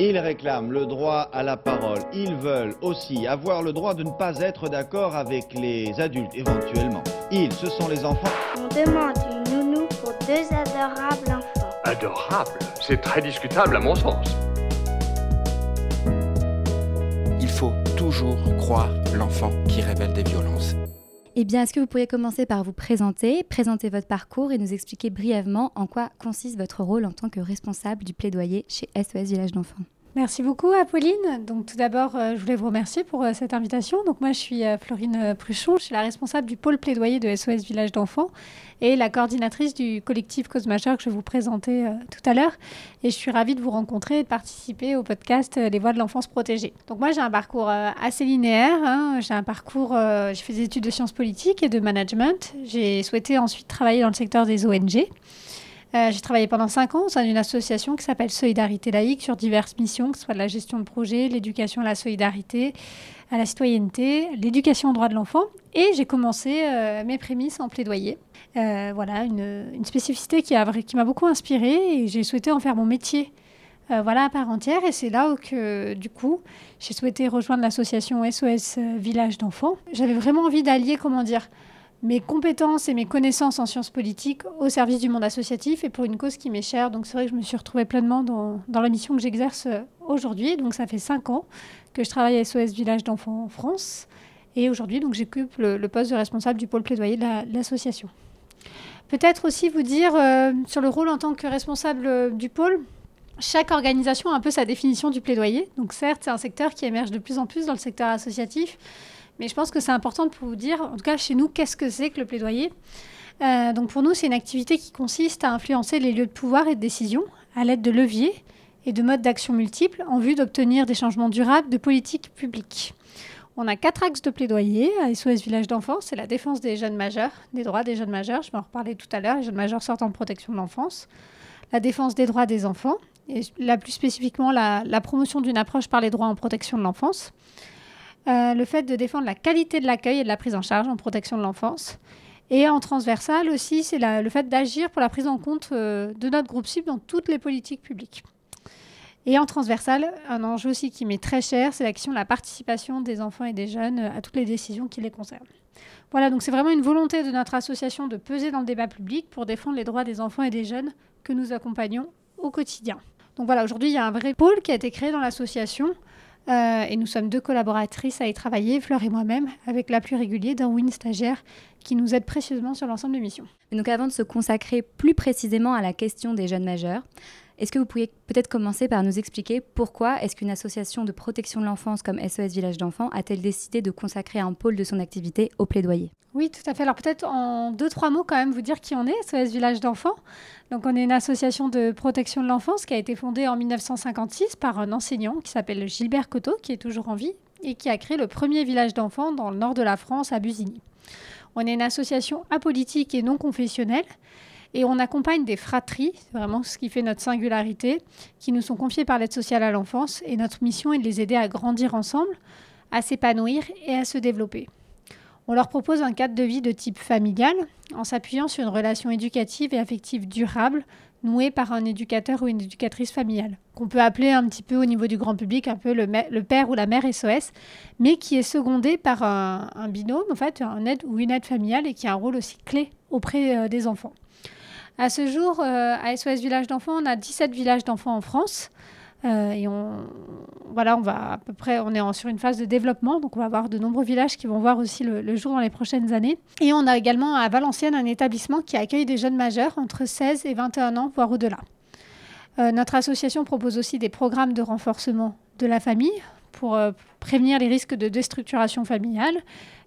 Ils réclament le droit à la parole. Ils veulent aussi avoir le droit de ne pas être d'accord avec les adultes éventuellement. Ils, ce sont les enfants. On demande une nounou pour deux adorables enfants. Adorable C'est très discutable à mon sens. Il faut toujours croire l'enfant qui révèle des violences. Eh bien, est-ce que vous pourriez commencer par vous présenter, présenter votre parcours et nous expliquer brièvement en quoi consiste votre rôle en tant que responsable du plaidoyer chez SOS Village d'enfants? Merci beaucoup, Apolline. Donc, tout d'abord, euh, je voulais vous remercier pour euh, cette invitation. Donc, moi, je suis euh, Florine Pruchon. Je suis la responsable du pôle plaidoyer de SOS Village d'enfants et la coordinatrice du collectif Cause Majeure que je vais vous présenter tout à l'heure. Et je suis ravie de vous rencontrer et de participer au podcast Les Voix de l'enfance protégée. Donc, moi, j'ai un parcours assez linéaire. hein. J'ai un parcours, j'ai fait des études de sciences politiques et de management. J'ai souhaité ensuite travailler dans le secteur des ONG. Euh, j'ai travaillé pendant cinq ans au sein d'une association qui s'appelle Solidarité laïque sur diverses missions, que ce soit de la gestion de projet, l'éducation à la solidarité, à la citoyenneté, l'éducation aux droits de l'enfant. Et j'ai commencé euh, mes prémices en plaidoyer. Euh, voilà, une, spécificité qui, m'a beaucoup inspirée et j'ai souhaité en faire mon métier. voilà, à part entière. Et c'est là où, que, du coup, j'ai souhaité rejoindre l'association SOS Village d'enfants. J'avais vraiment envie d'allier, comment dire, mes compétences et mes connaissances en sciences politiques au service du monde associatif et pour une cause qui m'est chère. Donc c'est vrai que je me suis retrouvée pleinement dans, la mission que j'exerce euh, aujourd'hui. Donc ça fait cinq ans que je travaille à SOS Village d'enfants en France. Et aujourd'hui, j'occupe le, poste de responsable du pôle plaidoyer de la- de l'association. Peut-être aussi vous dire euh, sur le rôle en tant que responsable euh, du pôle. Chaque organisation a un peu sa définition du plaidoyer. Donc certes, c'est un secteur qui émerge de plus en plus dans le secteur associatif. Mais je pense que c'est important de vous dire, en tout cas chez nous, qu'est-ce que c'est que le plaidoyer Euh, Donc pour nous, c'est une activité qui consiste à influencer les lieux de pouvoir et de décision à l'aide de leviers et de modes d'action multiples en vue d'obtenir des changements durables de politique publique. On a quatre axes de plaidoyer à SOS Village d'enfants. C'est la défense des jeunes majeurs, des droits des jeunes majeurs. Je vais en reparler tout à l'heure. Les jeunes majeurs sortant de protection de l'enfance. La défense des droits des enfants. Et là, plus spécifiquement, la promotion d'une approche par les droits en protection de l'enfance. Euh, le fait de défendre la qualité de l'accueil et de la prise en charge en protection de l'enfance. Et en transversal aussi, c'est le fait d'agir pour la prise en compte euh, de notre groupe cible dans toutes les politiques publiques. Et en transversal, un enjeu aussi qui m'est très cher, c'est la question de la participation des enfants et des jeunes à toutes les décisions qui les concernent. Voilà, donc c'est vraiment une volonté de notre association de peser dans le débat public pour défendre les droits des enfants et des jeunes que nous accompagnons au quotidien. Donc voilà, aujourd'hui, il y a un vrai pôle qui a été créé dans l'association euh, et nous sommes deux collaboratrices à y travailler, Fleur et moi-même, avec l'appui régulier d'un Win stagiaire qui nous aide précieusement sur l'ensemble des missions. Donc avant de se consacrer plus précisément à la question des jeunes majeurs, est-ce que vous pourriez peut-être commencer par nous expliquer pourquoi est-ce qu'une association de protection de l'enfance comme SOS Village d'enfants a-t-elle décidé de consacrer un pôle de son activité au plaidoyer? Oui, tout à fait. Alors peut-être en deux, trois mots quand même vous dire qui on est, SOS Village d'enfants. Donc on est une association de protection de l'enfance qui a été fondée en 1956 par un enseignant qui s'appelle Gilbert Coteau, qui est toujours en vie, et qui a créé le premier village d'enfants dans le nord de la France, à Busigny. On est une association apolitique et non confessionnelle. Et on accompagne des fratries, c'est vraiment ce qui fait notre singularité, qui nous sont confiées par l'aide sociale à l'enfance. Et notre mission est de les aider à grandir ensemble, à s'épanouir et à se développer. On leur propose un cadre de vie de type familial, en s'appuyant sur une relation éducative et affective durable, nouée par un éducateur ou une éducatrice familiale, qu'on peut appeler un petit peu au niveau du grand public un peu le, père ou la mère SOS, mais qui est secondé par un, un binôme, en fait, un aide ou une aide familiale et qui a un rôle aussi clé auprès euh, des enfants. À ce jour, euh, à SOS Village d'enfants, on a 17 villages d'enfants en France. Euh, et on, voilà, on va à peu près, on est sur une phase de développement, donc on va avoir de nombreux villages qui vont voir aussi le, jour dans les prochaines années. Et on a également à Valenciennes un établissement qui accueille des jeunes majeurs entre 16 et 21 ans, voire au-delà. Euh, notre association propose aussi des programmes de renforcement de la famille pour prévenir les risques de déstructuration familiale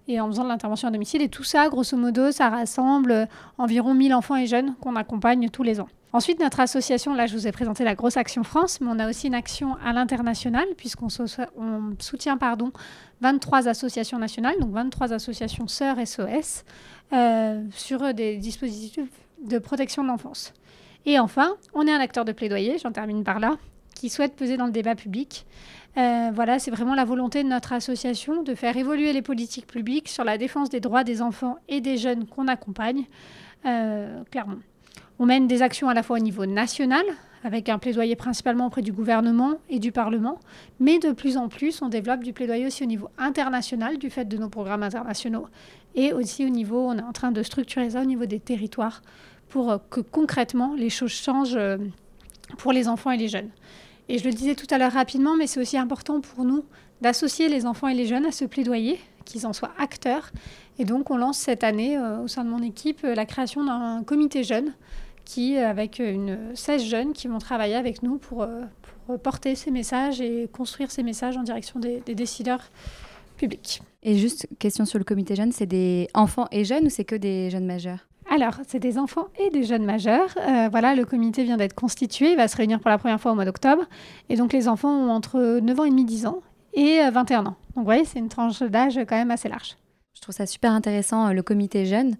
et en faisant de l'intervention à domicile. Et tout ça, grosso modo, ça rassemble euh, environ 1000 enfants et jeunes qu'on accompagne tous les ans. Ensuite, notre association, là je vous ai présenté la grosse action France, mais on a aussi une action à l'international, puisqu'on so- on soutient pardon, 23 associations nationales, donc 23 associations sœurs SOS, euh, sur des dispositifs de protection de l'enfance. Et enfin, on est un acteur de plaidoyer, j'en termine par là, qui souhaite peser dans le débat public. Euh, voilà, c'est vraiment la volonté de notre association de faire évoluer les politiques publiques sur la défense des droits des enfants et des jeunes qu'on accompagne, euh, clairement. On mène des actions à la fois au niveau national, avec un plaidoyer principalement auprès du gouvernement et du Parlement, mais de plus en plus, on développe du plaidoyer aussi au niveau international du fait de nos programmes internationaux, et aussi au niveau, on est en train de structurer ça au niveau des territoires pour euh, que concrètement les choses changent pour les enfants et les jeunes. Et je le disais tout à l'heure rapidement, mais c'est aussi important pour nous d'associer les enfants et les jeunes à ce plaidoyer, qu'ils en soient acteurs. Et donc on lance cette année au sein de mon équipe la création d'un comité jeune qui, avec une 16 jeunes qui vont travailler avec nous pour, euh, pour porter ces messages et construire ces messages en direction des, décideurs publics. Et juste question sur le comité jeune, c'est des enfants et jeunes ou c'est que des jeunes majeurs? Alors, c'est des enfants et des jeunes majeurs. Euh, voilà, le comité vient d'être constitué, il va se réunir pour la première fois au mois d'octobre. Et donc, les enfants ont entre 9 ans et demi, 10 ans et 21 euh, ans. Donc, vous voyez, c'est une tranche d'âge quand même assez large. Je trouve ça super intéressant, le comité jeune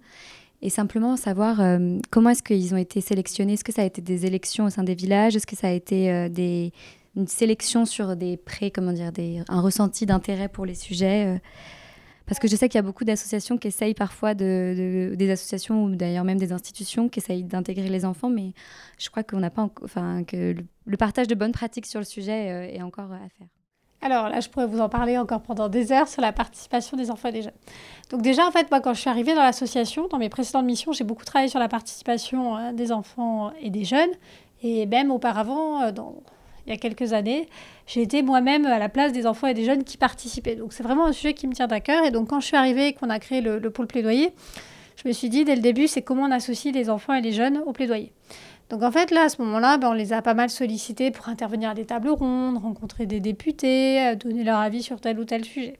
et simplement savoir euh, comment est-ce qu'ils ont été sélectionnés? Est-ce que ça a été des élections au sein des villages? Est-ce que ça a été euh, des, une sélection sur des prêts, comment dire, un ressenti d'intérêt pour les sujets euh? Parce que je sais qu'il y a beaucoup d'associations qui essayent parfois, de, des associations ou d'ailleurs même des institutions qui essayent d'intégrer les enfants, mais je crois qu'on n'a pas, enfin, que le, partage de bonnes pratiques sur le sujet est encore à faire. Alors là, je pourrais vous en parler encore pendant des heures sur la participation des enfants jeunes. Donc déjà, en fait, moi, quand je suis arrivée dans l'association, dans mes précédentes missions, j'ai beaucoup travaillé sur la participation euh, des enfants et des jeunes. Et même auparavant, euh, il y a quelques années, j'ai été moi-même à la place des enfants et des jeunes qui participaient. Donc c'est vraiment un sujet qui me tient à cœur. Et donc quand je suis arrivée et qu'on a créé le, le pôle plaidoyer, je me suis dit dès le début, c'est comment on associe les enfants et les jeunes au plaidoyer. Donc en fait, là, à ce moment-là, ben, on les a pas mal sollicités pour intervenir à des tables rondes, rencontrer des députés, euh, donner leur avis sur tel ou tel sujet.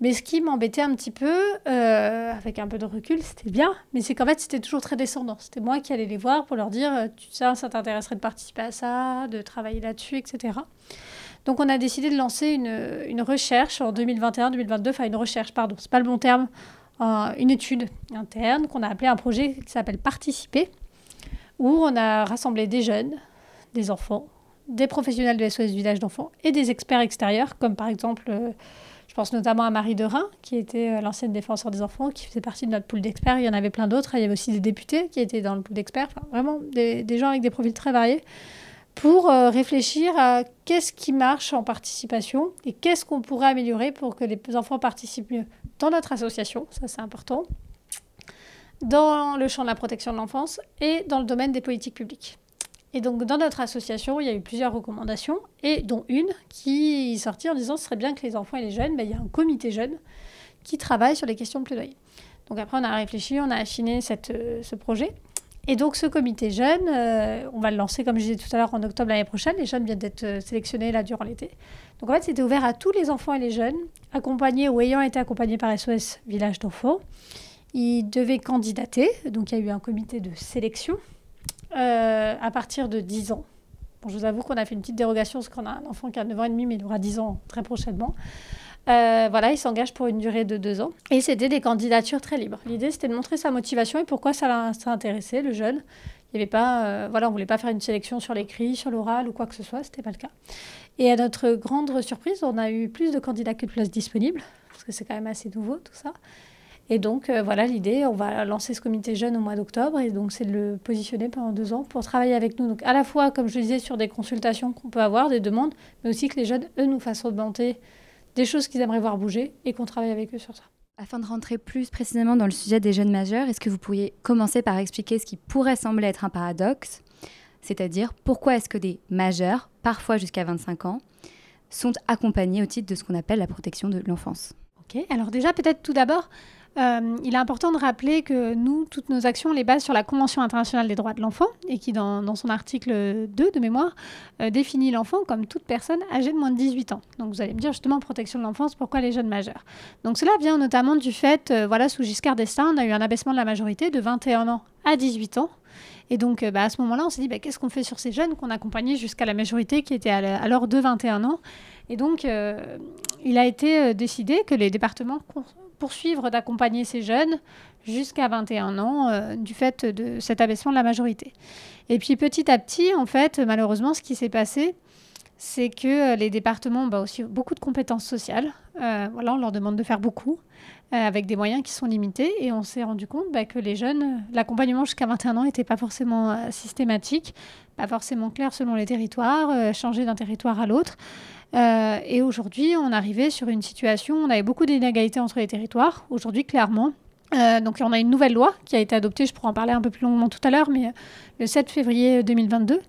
Mais ce qui m'embêtait un petit peu, euh, avec un peu de recul, c'était bien, mais c'est qu'en fait, c'était toujours très descendant. C'était moi qui allais les voir pour leur dire, euh, sais, ça t'intéresserait de participer à ça, de travailler là-dessus, etc. Donc on a décidé de lancer une, une recherche en 2021-2022, enfin une recherche, pardon, c'est pas le bon terme, une étude interne qu'on a appelée un projet qui s'appelle Participer, où on a rassemblé des jeunes, des enfants, des professionnels de SOS Village d'enfants et des experts extérieurs, comme par exemple, euh, je pense notamment à Marie Derain, qui était euh, l'ancienne défenseur des enfants, qui faisait partie de notre pool d'experts. Il y en avait plein d'autres. Il y avait aussi des députés qui étaient dans le pool d'experts. Enfin, vraiment des, gens avec des profils très variés pour euh, réfléchir à qu'est-ce qui marche en participation et qu'est-ce qu'on pourrait améliorer pour que les enfants participent mieux dans notre association. Ça, c'est important dans le champ de la protection de l'enfance et dans le domaine des politiques publiques. Et donc, dans notre association, il y a eu plusieurs recommandations, et dont une qui est sortie en disant ce serait bien que les enfants et les jeunes, ben, il y a un comité jeune qui travaille sur les questions de plaidoyer. Donc, après, on a réfléchi, on a affiné euh, ce projet. Et donc, ce comité jeune, euh, on va le lancer, comme je disais tout à l'heure, en octobre l'année prochaine. Les jeunes viennent d'être euh, sélectionnés là durant l'été. Donc, en fait, c'était ouvert à tous les enfants et les jeunes, accompagnés ou ayant été accompagnés par SOS Village d'enfants. Ils devaient candidater, donc il y a eu un comité de sélection euh, à partir de 10 ans. Bon, je vous avoue qu'on a fait une petite dérogation parce qu'on a un enfant qui a 9 ans et demi, mais il aura 10 ans très prochainement. Euh, voilà, il s'engage pour une durée de 2 ans. Et c'était des candidatures très libres. L'idée, c'était de montrer sa motivation et pourquoi ça l'a intéressé, le jeune. Il y avait pas, euh, voilà, on voulait pas faire une sélection sur l'écrit, sur l'oral ou quoi que ce soit, c'était pas le cas. Et à notre grande surprise, on a eu plus de candidats que de places disponibles, parce que c'est quand même assez nouveau tout ça. Et donc, euh, voilà l'idée. On va lancer ce comité jeune au mois d'octobre. Et donc, c'est de le positionner pendant deux ans pour travailler avec nous. Donc, à la fois, comme je le disais, sur des consultations qu'on peut avoir, des demandes, mais aussi que les jeunes, eux, nous fassent augmenter des choses qu'ils aimeraient voir bouger et qu'on travaille avec eux sur ça. Afin de rentrer plus précisément dans le sujet des jeunes majeurs, est-ce que vous pourriez commencer par expliquer ce qui pourrait sembler être un paradoxe? C'est-à-dire, pourquoi est-ce que des majeurs, parfois jusqu'à 25 ans, sont accompagnés au titre de ce qu'on appelle la protection de l'enfance? Ok, alors déjà, peut-être tout d'abord, euh, il est important de rappeler que nous, toutes nos actions, les basent sur la Convention internationale des droits de l'enfant et qui, dans, son article 2 de mémoire, euh, définit l'enfant comme toute personne âgée de moins de 18 ans. Donc vous allez me dire justement protection de l'enfance, pourquoi les jeunes majeurs? Donc cela vient notamment du fait, euh, voilà, sous Giscard d'Estaing, on a eu un abaissement de la majorité de 21 ans à 18 ans. Et donc, bah, à ce moment-là, on s'est dit, bah, qu'est-ce qu'on fait sur ces jeunes qu'on accompagnait jusqu'à la majorité qui était alors de 21 ans? Et donc, il a été décidé que les départements poursuivre d'accompagner ces jeunes jusqu'à 21 ans euh, du fait de cet abaissement de la majorité. Et puis petit à petit, en fait, malheureusement, ce qui s'est passé, c'est que euh, les départements ont bah, aussi beaucoup de compétences sociales. Euh, on leur demande de faire beaucoup avec des moyens qui sont limités. Et on s'est rendu compte bah, que les jeunes, l'accompagnement jusqu'à 21 ans n'était pas forcément systématique pas forcément clair selon les territoires, changer d'un territoire à l'autre. Et aujourd'hui, on arrivait sur une situation, on avait beaucoup d'inégalités entre les territoires. Aujourd'hui, clairement, donc on a une nouvelle loi qui a été adoptée, je pourrais en parler un peu plus longuement tout à l'heure, mais le 7 février 2022,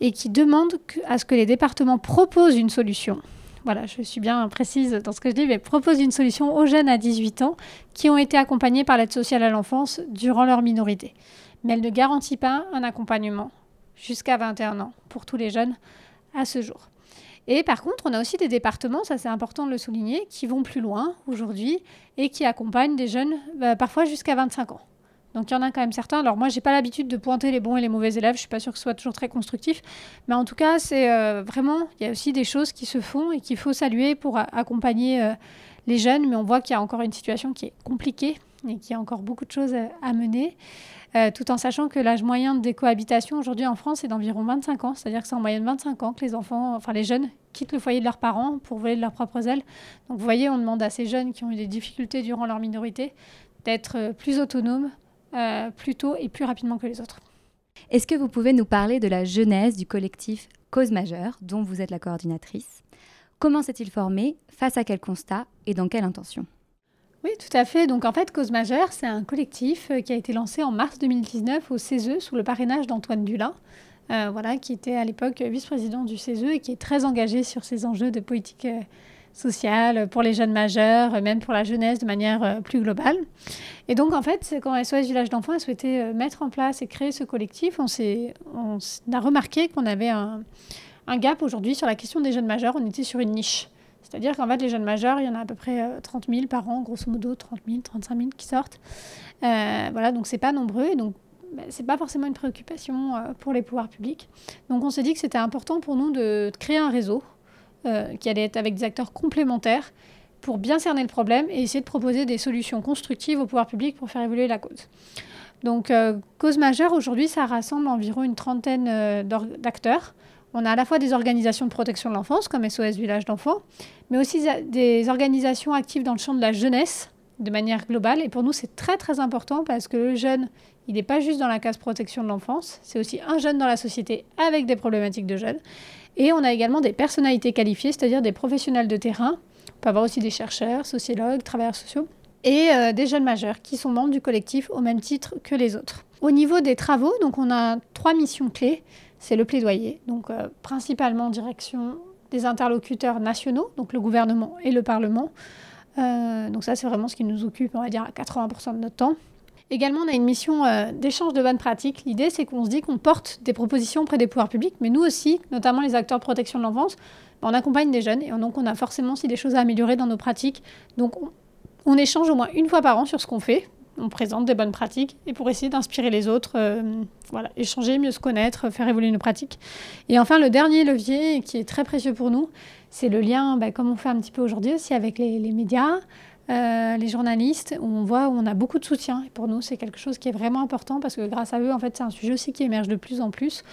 et qui demande à ce que les départements proposent une solution. Voilà, je suis bien précise dans ce que je dis, mais proposent une solution aux jeunes à 18 ans qui ont été accompagnés par l'aide sociale à l'enfance durant leur minorité. Mais elle ne garantit pas un accompagnement jusqu'à 21 ans pour tous les jeunes à ce jour. Et par contre, on a aussi des départements, ça c'est important de le souligner, qui vont plus loin aujourd'hui et qui accompagnent des jeunes bah, parfois jusqu'à 25 ans. Donc il y en a quand même certains. Alors moi, j'ai pas l'habitude de pointer les bons et les mauvais élèves. Je suis pas sûre que ce soit toujours très constructif. Mais en tout cas, c'est euh, vraiment, il y a aussi des choses qui se font et qu'il faut saluer pour accompagner euh, les jeunes. Mais on voit qu'il y a encore une situation qui est compliquée et qu'il y a encore beaucoup de choses euh, à mener. Tout en sachant que l'âge moyen de cohabitations aujourd'hui en France est d'environ 25 ans. C'est-à-dire que c'est en moyenne 25 ans que les enfants, enfin les jeunes, quittent le foyer de leurs parents pour voler de leurs propres ailes. Donc vous voyez, on demande à ces jeunes qui ont eu des difficultés durant leur minorité d'être plus autonomes, euh, plus tôt et plus rapidement que les autres. Est-ce que vous pouvez nous parler de la genèse du collectif Cause Majeure, dont vous êtes la coordinatrice? Comment s'est-il formé? Face à quel constat? Et dans quelle intention? Oui, tout à fait. Donc en fait, Cause Majeure, c'est un collectif euh, qui a été lancé en mars 2019 au CESE sous le parrainage d'Antoine Dulin, euh, voilà, qui était à l'époque vice-président du CESE et qui est très engagé sur ces enjeux de politique sociale pour les jeunes majeurs, même pour la jeunesse de manière euh, plus globale. Et donc, en fait, quand SOS Village d'enfants a souhaité euh, mettre en place et créer ce collectif, on, on a remarqué qu'on avait un, gap aujourd'hui sur la question des jeunes majeurs. On était sur une niche. C'est-à-dire qu'en fait, les jeunes majeurs, il y en a à peu près 30 euh, 000 par an, grosso modo 30 000, 35 000 qui sortent. voilà, donc c'est pas nombreux. Et donc, bah, c'est pas forcément une préoccupation pour les pouvoirs publics. Donc, on s'est dit que c'était important pour nous de créer un réseau euh, qui allait être avec des acteurs complémentaires pour bien cerner le problème et essayer de proposer des solutions constructives au pouvoir public pour faire évoluer la cause. Donc, euh, cause majeure, aujourd'hui, ça rassemble environ une trentaine euh, d'acteurs. On a à la fois des organisations de protection de l'enfance, comme SOS Village d'enfants, mais aussi des organisations actives dans le champ de la jeunesse, de manière globale. Et pour nous, c'est très, très important parce que le jeune, il n'est pas juste dans la case protection de l'enfance, c'est aussi un jeune dans la société avec des problématiques de jeunes. Et on a également des personnalités qualifiées, c'est-à-dire des professionnels de terrain. On peut avoir aussi des chercheurs, sociologues, travailleurs sociaux et euh, des jeunes majeurs qui sont membres du collectif au même titre que les autres. Au niveau des travaux, donc on a trois missions clés. C'est le plaidoyer, donc euh, principalement en direction des interlocuteurs nationaux, donc le gouvernement et le Parlement. Euh, donc ça, c'est vraiment ce qui nous occupe, on va dire, à 80% de notre temps. Également, on a une mission euh, d'échange de bonnes pratiques. L'idée, c'est qu'on se dit qu'on porte des propositions auprès des pouvoirs publics, mais nous aussi, notamment les acteurs de protection de l'enfance, on accompagne des jeunes et donc on a forcément aussi des choses à améliorer dans nos pratiques. Donc on, échange au moins une fois par an sur ce qu'on fait. On présente des bonnes pratiques et pour essayer d'inspirer les autres, euh, voilà, échanger, mieux se connaître, faire évoluer nos pratiques. Et enfin, le dernier levier qui est très précieux pour nous, c'est le lien, bah, comme on fait un petit peu aujourd'hui aussi avec les médias, euh, les journalistes, où on voit où on a beaucoup de soutien. Et pour nous, c'est quelque chose qui est vraiment important parce que grâce à eux, en fait, c'est un sujet aussi qui émerge de plus en plus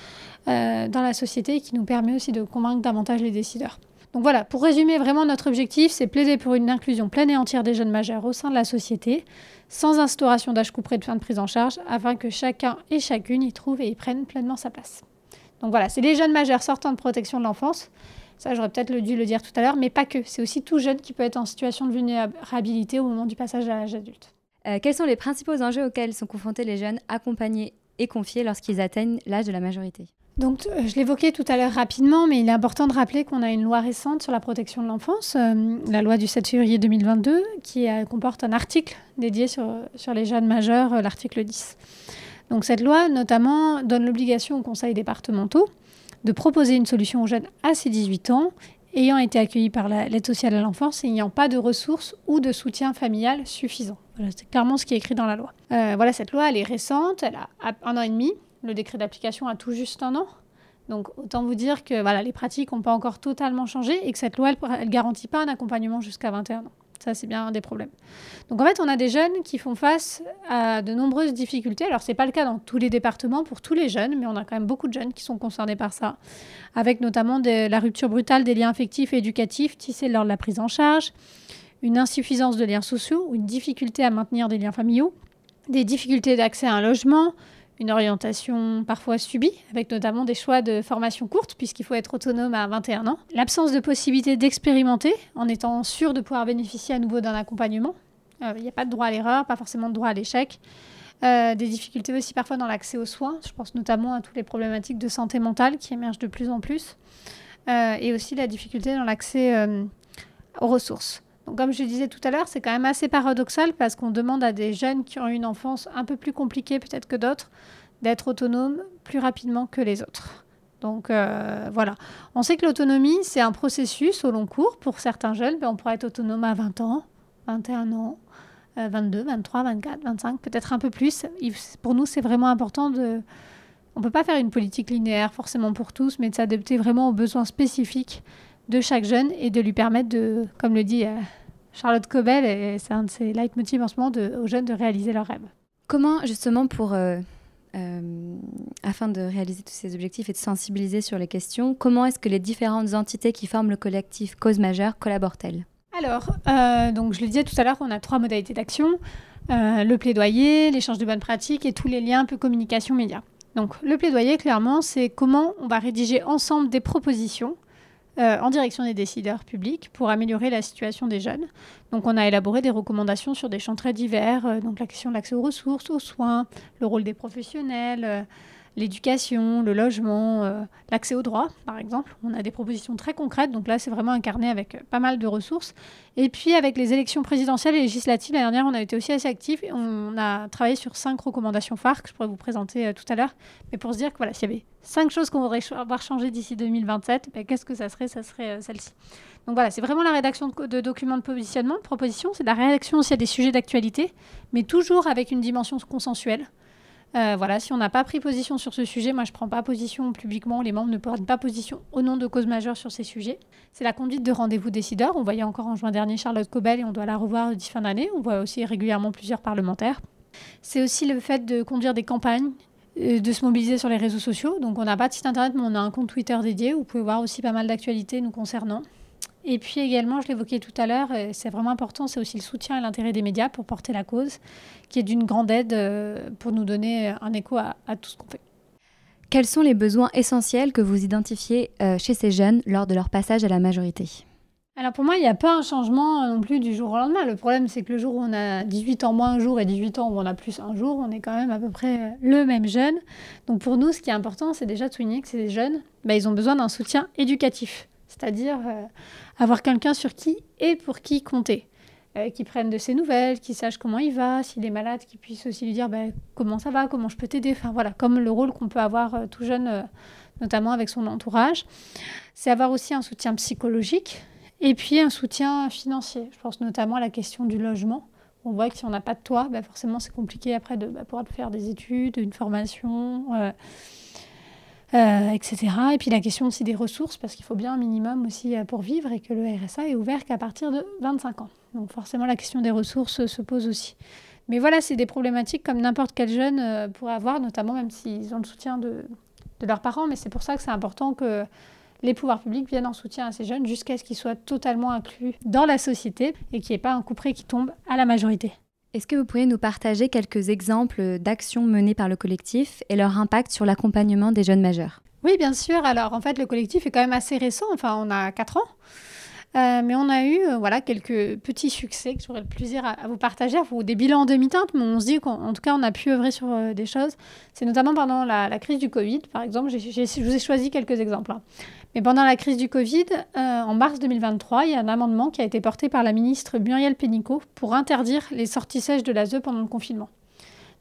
euh, dans la société et qui nous permet aussi de convaincre davantage les décideurs. Donc voilà, pour résumer vraiment notre objectif, c'est plaider pour une inclusion pleine et entière des jeunes majeurs au sein de la société, sans instauration d'âge couperé de fin de prise en charge, afin que chacun et chacune y trouve et y prenne pleinement sa place. Donc voilà, c'est les jeunes majeurs sortant de protection de l'enfance ça, j'aurais peut-être dû le dire tout à l'heure, mais pas que. C'est aussi tout jeune qui peut être en situation de vulnérabilité au moment du passage à l'âge adulte. Euh, quels sont les principaux enjeux auxquels sont confrontés les jeunes accompagnés et confiés lorsqu'ils atteignent l'âge de la majorité? Donc, euh, je l'évoquais tout à l'heure rapidement, mais il est important de rappeler qu'on a une loi récente sur la protection de l'enfance, euh, la loi du 7 février 2022, qui comporte un article dédié sur, sur les jeunes majeurs, l'article 10. Donc, cette loi, notamment, donne l'obligation aux conseils départementaux de proposer une solution aux jeunes à ses 18 ans ayant été accueillis par l'aide sociale à l'enfance et n'ayant pas de ressources ou de soutien familial suffisant. c'est clairement ce qui est écrit dans la loi. Euh, voilà, cette loi, elle est récente, elle a un an et demi. Le décret d'application a tout juste un an. Donc autant vous dire que voilà, les pratiques n'ont pas encore totalement changé et que cette loi, elle ne garantit pas un accompagnement jusqu'à 21 ans. Ça, c'est bien des problèmes. Donc en fait, on a des jeunes qui font face à de nombreuses difficultés. Alors, ce n'est pas le cas dans tous les départements pour tous les jeunes, mais on a quand même beaucoup de jeunes qui sont concernés par ça, avec notamment la rupture brutale des liens affectifs et éducatifs tissés lors de la prise en charge, une insuffisance de liens sociaux ou une difficulté à maintenir des liens familiaux, des difficultés d'accès à un logement, une orientation parfois subie, avec notamment des choix de formation courte, puisqu'il faut être autonome à 21 ans. L'absence de possibilité d'expérimenter, en étant sûr de pouvoir bénéficier à nouveau d'un accompagnement. Euh, il n'y a pas de droit à l'erreur, pas forcément de droit à l'échec. Euh, des difficultés aussi parfois dans l'accès aux soins. Je pense notamment à toutes les problématiques de santé mentale qui émergent de plus en plus. Euh, et aussi la difficulté dans l'accès aux ressources. Comme je disais tout à l'heure, c'est quand même assez paradoxal parce qu'on demande à des jeunes qui ont une enfance un peu plus compliquée peut-être que d'autres d'être autonomes plus rapidement que les autres. Donc euh, voilà, on sait que l'autonomie, c'est un processus au long cours. Pour certains jeunes, ben, on pourrait être autonome à 20 ans, 21 ans, 22, 23, 24, 25, peut-être un peu plus. Pour nous, c'est vraiment important de... On ne peut pas faire une politique linéaire forcément pour tous, mais de s'adapter vraiment aux besoins spécifiques de chaque jeune et de lui permettre de, comme le dit euh, Charlotte Cobel, c'est un de ses leitmotivs en ce moment, de, aux jeunes de réaliser leurs rêves. Comment justement pour... Euh, euh, afin de réaliser tous ces objectifs et de sensibiliser sur les questions, comment est-ce que les différentes entités qui forment le collectif Cause Majeure collaborent-elles? Alors, donc je le disais tout à l'heure, on a trois modalités d'action. le plaidoyer, l'échange de bonnes pratiques et tous les liens un peu communication média. Donc le plaidoyer, clairement, c'est comment on va rédiger ensemble des propositions euh, en direction des décideurs publics pour améliorer la situation des jeunes. Donc on a élaboré des recommandations sur des champs très divers, euh, donc la question de l'accès aux ressources, aux soins, le rôle des professionnels, euh, l'éducation, le logement, euh, l'accès aux droits, par exemple. On a des propositions très concrètes, donc là, c'est vraiment incarné avec euh, pas mal de ressources. Et puis, avec les élections présidentielles et législatives, l'année dernière, on a été aussi assez actifs. On a travaillé sur cinq recommandations phares que je pourrais vous présenter euh, tout à l'heure. Mais pour se dire que voilà, s'il y avait cinq choses qu'on voudrait avoir changées d'ici 2027, ben, qu'est-ce que ça serait? Ça serait celle-ci. Donc voilà, c'est vraiment la rédaction de, de, documents de positionnement, de propositions. C'est la rédaction aussi à des sujets d'actualité, mais toujours avec une dimension consensuelle. Euh, voilà, si on n'a pas pris position sur ce sujet, moi je ne prends pas position publiquement, les membres ne prennent pas position au nom de cause majeure sur ces sujets. C'est la conduite de rendez-vous décideurs. On voyait encore en juin dernier Charlotte Cobel et on doit la revoir d'ici fin d'année. On voit aussi régulièrement plusieurs parlementaires. C'est aussi le fait de conduire des campagnes, euh, de se mobiliser sur les réseaux sociaux. Donc on n'a pas de site internet, mais on a un compte Twitter dédié où vous pouvez voir aussi pas mal d'actualités nous concernant. Et puis également, je l'évoquais tout à l'heure, c'est vraiment important, c'est aussi le soutien et l'intérêt des médias pour porter la cause, qui est d'une grande aide euh, pour nous donner un écho à, tout ce qu'on fait. Quels sont les besoins essentiels que vous identifiez euh, chez ces jeunes lors de leur passage à la majorité? Alors pour moi, il n'y a pas un changement non plus du jour au lendemain. Le problème, c'est que le jour où on a 18 ans moins un jour et 18 ans où on a plus un jour, on est quand même à peu près le même jeune. Donc pour nous, ce qui est important, c'est déjà de souligner que ces jeunes, bah, ils ont besoin d'un soutien éducatif. C'est-à-dire euh, avoir quelqu'un sur qui et pour qui compter. Euh, qui prenne de ses nouvelles, qui sache comment il va, s'il est malade, qui puisse aussi lui dire ben, comment ça va, comment je peux t'aider. Enfin voilà, comme le rôle qu'on peut avoir euh, tout jeune, notamment avec son entourage. C'est avoir aussi un soutien psychologique et puis un soutien financier. Je pense notamment à la question du logement. On voit que si on n'a pas de toit, ben forcément c'est compliqué après de bah, pouvoir faire des études, une formation. Euh, etc. Et puis la question aussi des ressources, parce qu'il faut bien un minimum aussi euh, pour vivre et que le RSA est ouvert qu'à partir de 25 ans. Donc forcément la question des ressources se pose aussi. Mais voilà, c'est des problématiques comme n'importe quel jeune euh, pourrait avoir, notamment même s'ils ont le soutien de, de leurs parents. Mais c'est pour ça que c'est important que les pouvoirs publics viennent en soutien à ces jeunes jusqu'à ce qu'ils soient totalement inclus dans la société et qu'il n'y ait pas un coup près qui tombe à la majorité. Est-ce que vous pourriez nous partager quelques exemples d'actions menées par le collectif et leur impact sur l'accompagnement des jeunes majeurs? Oui, bien sûr. Alors, en fait, le collectif est quand même assez récent. Enfin, on a 4 ans. Euh, mais on a eu euh, voilà, quelques petits succès que j'aurais le plaisir à, vous partager, ou des bilans en demi-teinte, mais on se dit qu'en tout cas, on a pu œuvrer sur euh, des choses. C'est notamment pendant la, crise du Covid, par exemple. je vous ai choisi quelques exemples. Hein. Mais pendant la crise du Covid, en mars 2023, il y a un amendement qui a été porté par la ministre Muriel Pénicaud pour interdire les sorties sèches de l'ASE pendant le confinement.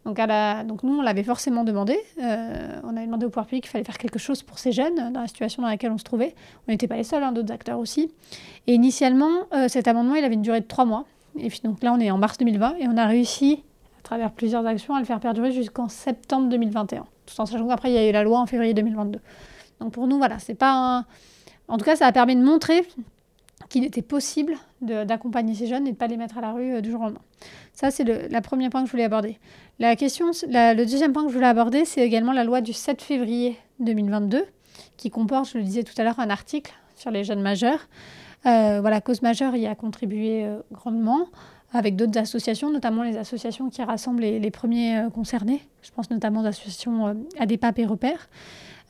Donc, Donc nous, on l'avait forcément demandé. Euh, on avait demandé au pouvoir public qu'il fallait faire quelque chose pour ces jeunes dans la situation dans laquelle on se trouvait. On n'était pas les seuls, hein, d'autres acteurs aussi. Et initialement, euh, cet amendement, il avait une durée de trois mois. Et puis donc là, on est en mars 2020 et on a réussi, à travers plusieurs actions, à le faire perdurer jusqu'en septembre 2021. Tout en sachant qu'après, il y a eu la loi en février 2022. Donc pour nous, voilà, c'est pas un... En tout cas, ça a permis de montrer qu'il était possible d'accompagner ces jeunes et de ne pas les mettre à la rue euh, du jour au lendemain. Ça, c'est le, le, premier point que je voulais aborder. La question, le deuxième point que je voulais aborder, c'est également la loi du 7 février 2022, qui comporte, je le disais tout à l'heure, un article sur les jeunes majeurs. Euh, voilà, cause majeure y a contribué euh, grandement. avec d'autres associations, notamment les associations qui rassemblent les, premiers concernés. Je pense notamment aux associations ADEPAP et Repères.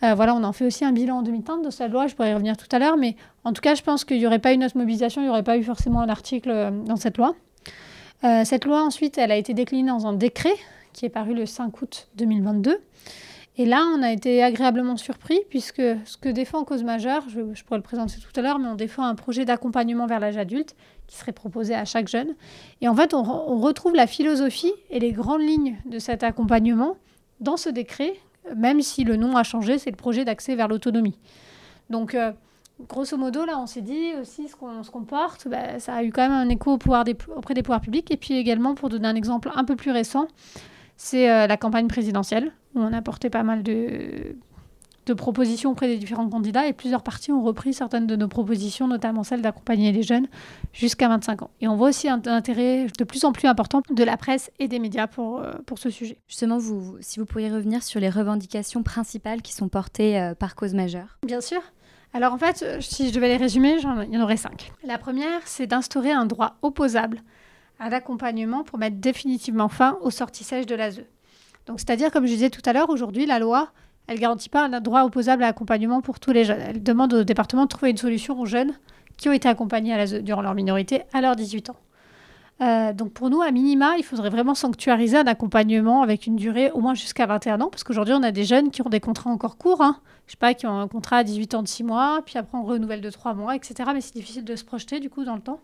Voilà, on en fait aussi un bilan en 2030 de cette loi, je pourrais y revenir tout à l'heure, mais en tout cas, je pense qu'il n'y aurait pas eu notre mobilisation, il n'y aurait pas eu forcément un article dans cette loi. cette loi, ensuite, elle a été déclinée dans un décret qui est paru le 5 août 2022. Et là, on a été agréablement surpris puisque ce que défend Cause Majeure, je, pourrais le présenter tout à l'heure, mais on défend un projet d'accompagnement vers l'âge adulte qui serait proposé à chaque jeune. Et en fait, on, retrouve la philosophie et les grandes lignes de cet accompagnement dans ce décret, même si le nom a changé, c'est le projet d'accès vers l'autonomie. Donc, euh, grosso modo, là, on s'est dit aussi ce qu'on se comporte, bah, ça a eu quand même un écho auprès des pouvoirs publics. Et puis également, pour donner un exemple un peu plus récent, c'est euh, la campagne présidentielle, où on a porté pas mal de, propositions auprès des différents candidats et plusieurs partis ont repris certaines de nos propositions, notamment celle d'accompagner les jeunes jusqu'à 25 ans. Et on voit aussi un intérêt de plus en plus important de la presse et des médias pour, euh, pour ce sujet. Justement, vous, si vous pourriez revenir sur les revendications principales qui sont portées euh, par cause majeure. Bien sûr. Alors en fait, si je devais les résumer, il y en aurait cinq. La première, c'est d'instaurer un droit opposable à l'accompagnement pour mettre définitivement fin aux sorties sèches de l'ASE. Donc, c'est-à-dire, comme je disais tout à l'heure, aujourd'hui, la loi, elle ne garantit pas un droit opposable à l'accompagnement pour tous les jeunes. Elle demande au département de trouver une solution aux jeunes qui ont été accompagnés durant leur minorité à leurs 18 ans. Euh, donc pour nous, à minima, il faudrait vraiment sanctuariser un accompagnement avec une durée au moins jusqu'à 21 ans, parce qu'aujourd'hui, on a des jeunes qui ont des contrats encore courts, hein. je sais pas, qui ont un contrat à 18 ans de 6 mois, puis après on renouvelle de 3 mois, etc. Mais c'est difficile de se projeter du coup dans le temps.